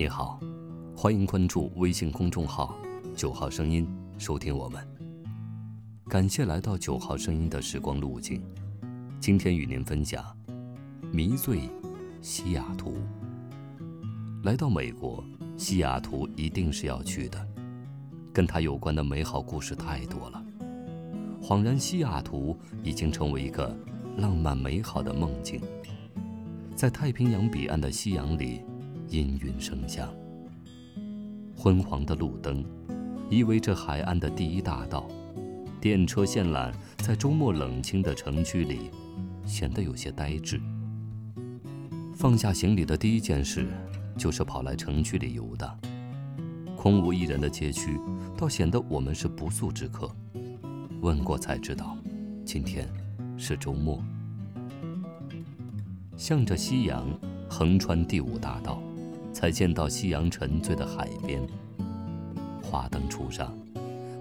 你好，欢迎关注微信公众号“九号声音”，收听我们。感谢来到九号声音的时光路径，今天与您分享《迷醉西雅图》。来到美国，西雅图一定是要去的，跟它有关的美好故事太多了。恍然，西雅图已经成为一个浪漫美好的梦境，在太平洋彼岸的夕阳里。氤氲生香，昏黄的路灯依偎着海岸的第一大道，电车线缆在周末冷清的城区里显得有些呆滞。放下行李的第一件事就是跑来城区里游荡，空无一人的街区倒显得我们是不速之客。问过才知道，今天是周末。向着夕阳横穿第五大道。才见到夕阳沉醉的海边，华灯初上，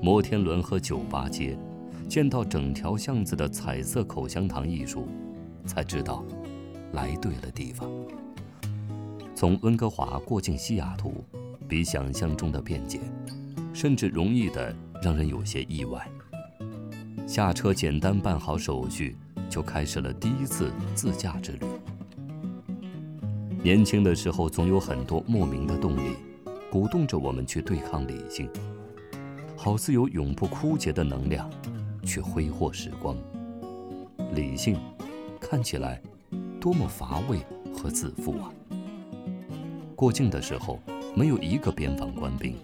摩天轮和酒吧街，见到整条巷子的彩色口香糖艺术，才知道来对了地方。从温哥华过境西雅图，比想象中的便捷，甚至容易的让人有些意外。下车简单办好手续，就开始了第一次自驾之旅。年轻的时候，总有很多莫名的动力，鼓动着我们去对抗理性，好似有永不枯竭的能量，去挥霍时光。理性看起来多么乏味和自负啊！过境的时候，没有一个边防官兵，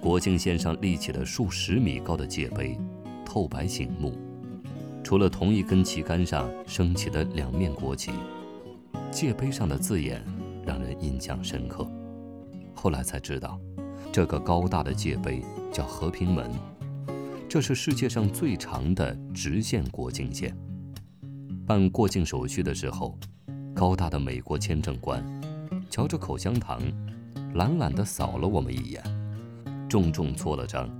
国境线上立起了数十米高的界碑，透白醒目，除了同一根旗杆上升起的两面国旗。界碑上的字眼让人印象深刻。后来才知道，这个高大的界碑叫和平门，这是世界上最长的直线国境线。办过境手续的时候，高大的美国签证官嚼着口香糖，懒懒地扫了我们一眼，重重搓了章：“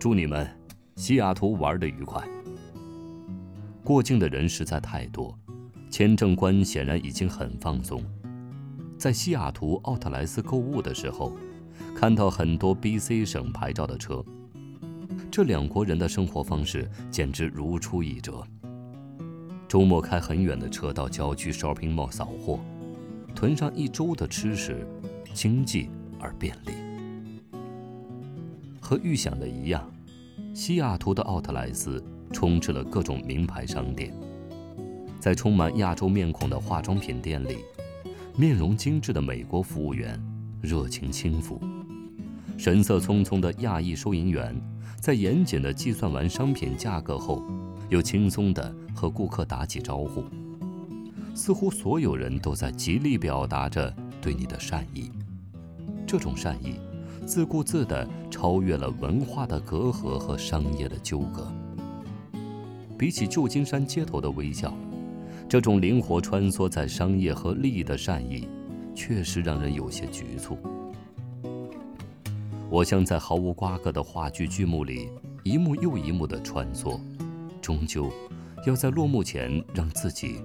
祝你们西雅图玩得愉快。”过境的人实在太多。签证官显然已经很放松，在西雅图奥特莱斯购物的时候，看到很多 B.C 省牌照的车。这两国人的生活方式简直如出一辙。周末开很远的车到郊区 shopping mall 扫货，囤上一周的吃食，经济而便利。和预想的一样，西雅图的奥特莱斯充斥了各种名牌商店。在充满亚洲面孔的化妆品店里，面容精致的美国服务员热情轻抚，神色匆匆的亚裔收银员在严谨的计算完商品价格后，又轻松地和顾客打起招呼，似乎所有人都在极力表达着对你的善意。这种善意，自顾自地超越了文化的隔阂和商业的纠葛。比起旧金山街头的微笑。这种灵活穿梭在商业和利益的善意，确实让人有些局促。我像在毫无瓜葛的话剧剧目里一幕又一幕的穿梭，终究要在落幕前让自己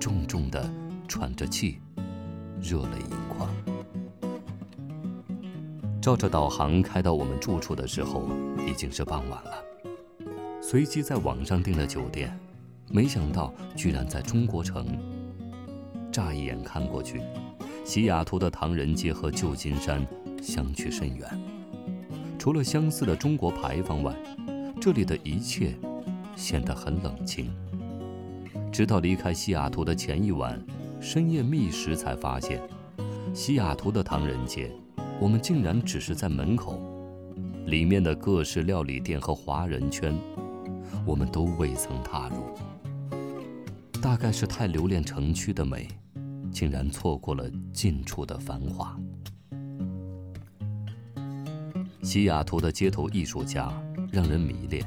重重的喘着气，热泪盈眶。照着导航开到我们住处的时候，已经是傍晚了。随即在网上订了酒店。没想到居然在中国城。乍一眼看过去，西雅图的唐人街和旧金山相去甚远。除了相似的中国牌坊外，这里的一切显得很冷清。直到离开西雅图的前一晚，深夜觅食才发现，西雅图的唐人街，我们竟然只是在门口，里面的各式料理店和华人圈，我们都未曾踏入。大概是太留恋城区的美，竟然错过了近处的繁华。西雅图的街头艺术家让人迷恋，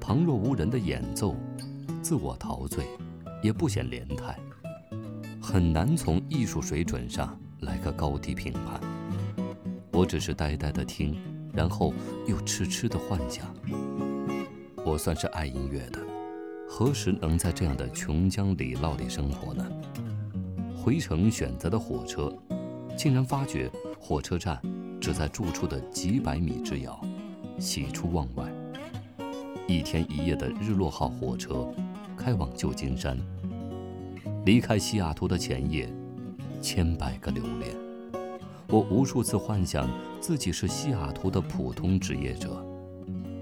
旁若无人的演奏，自我陶醉，也不显连态，很难从艺术水准上来个高低评判。我只是呆呆的听，然后又痴痴的幻想。我算是爱音乐的。何时能在这样的穷乡里涝里生活呢？回程选择的火车，竟然发觉火车站只在住处的几百米之遥，喜出望外。一天一夜的日落号火车开往旧金山。离开西雅图的前夜，千百个留恋。我无数次幻想自己是西雅图的普通职业者，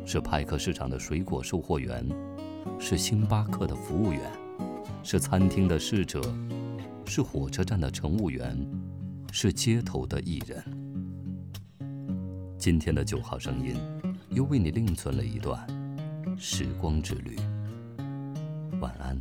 是派克市场的水果售货员，是星巴克的服务员，是餐厅的侍者，是火车站的乘务员，是街头的艺人。今天的九号声音，又为你另存了一段。时光之旅，晚安。